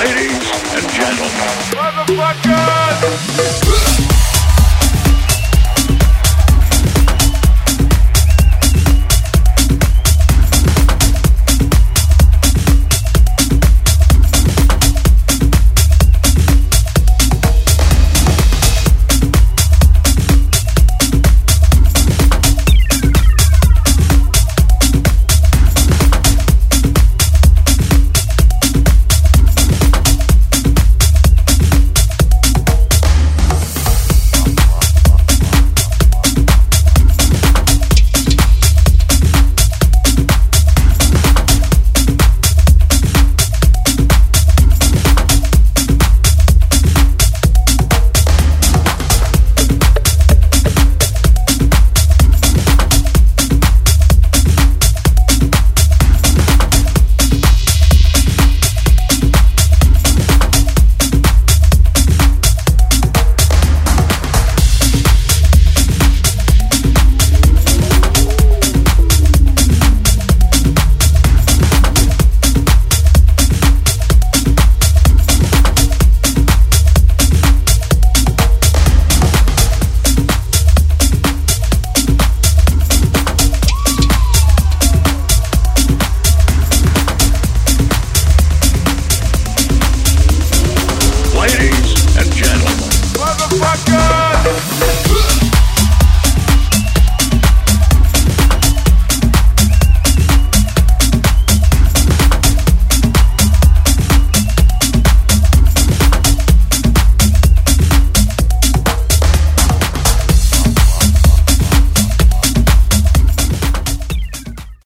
Ladies and gentlemen. Motherfuckers! Rock God.